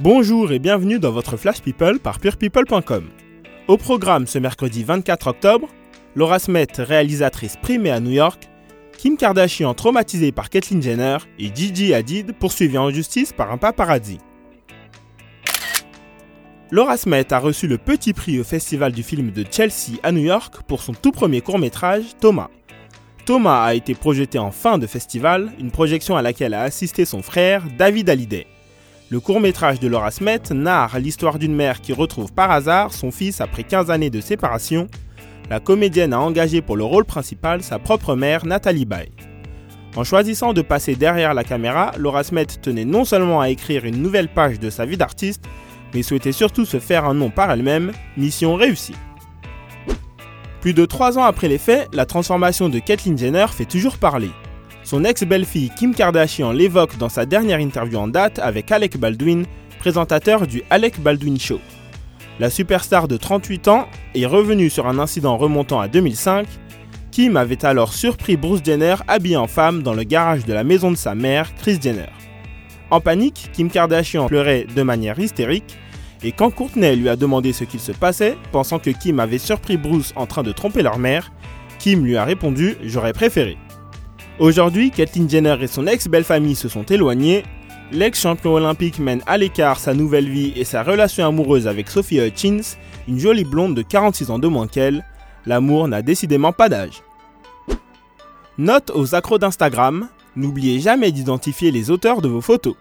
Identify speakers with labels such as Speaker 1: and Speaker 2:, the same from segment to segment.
Speaker 1: Bonjour et bienvenue dans votre Flash People par purepeople.com. Au programme ce mercredi 24 octobre, Laura Smet, réalisatrice primée à New York, Kim Kardashian traumatisée par Caitlyn Jenner et Gigi Hadid poursuivie en justice par un paparazzi. Laura Smet a reçu le petit prix au Festival du film de Chelsea à New York pour son tout premier court-métrage, Thomas. Thomas a été projeté en fin de festival, une projection à laquelle a assisté son frère David Hallyday. Le court-métrage de Laura Smet narre l'histoire d'une mère qui retrouve par hasard son fils après 15 années de séparation. La comédienne a engagé pour le rôle principal sa propre mère Nathalie Baye. En choisissant de passer derrière la caméra, Laura Smet tenait non seulement à écrire une nouvelle page de sa vie d'artiste, mais souhaitait surtout se faire un nom par elle-même, mission réussie. Plus de 3 ans après les faits, la transformation de Caitlyn Jenner fait toujours parler. Son ex-belle-fille Kim Kardashian l'évoque dans sa dernière interview en date avec Alec Baldwin, présentateur du Alec Baldwin Show. La superstar de 38 ans est revenue sur un incident remontant à 2005. Kim avait alors surpris Bruce Jenner habillé en femme dans le garage de la maison de sa mère, Kris Jenner. En panique, Kim Kardashian pleurait de manière hystérique et quand Courtney lui a demandé ce qu'il se passait, pensant que Kim avait surpris Bruce en train de tromper leur mère, Kim lui a répondu J'aurais préféré. Aujourd'hui, Caitlyn Jenner et son ex-belle-famille se sont éloignés. L'ex-champion olympique mène à l'écart sa nouvelle vie et sa relation amoureuse avec Sophie Hutchins, une jolie blonde de 46 ans de moins qu'elle. L'amour n'a décidément pas d'âge. Note aux accros d'Instagram, n'oubliez jamais d'identifier les auteurs de vos photos.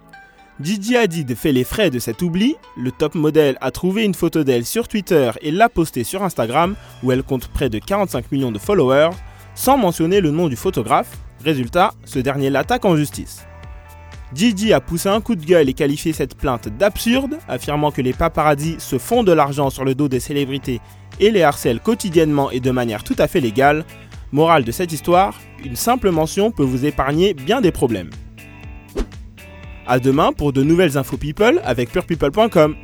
Speaker 1: Gigi Hadid fait les frais de cet oubli, le top modèle a trouvé une photo d'elle sur Twitter et l'a postée sur Instagram où elle compte près de 45 millions de followers, sans mentionner le nom du photographe, Résultat, ce dernier l'attaque en justice. Gigi a poussé un coup de gueule et qualifié cette plainte d'absurde, affirmant que les paparazzis se font de l'argent sur le dos des célébrités et les harcèlent quotidiennement et de manière tout à fait légale. Morale de cette histoire, une simple mention peut vous épargner bien des problèmes. A demain pour de nouvelles infos people avec purepeople.com.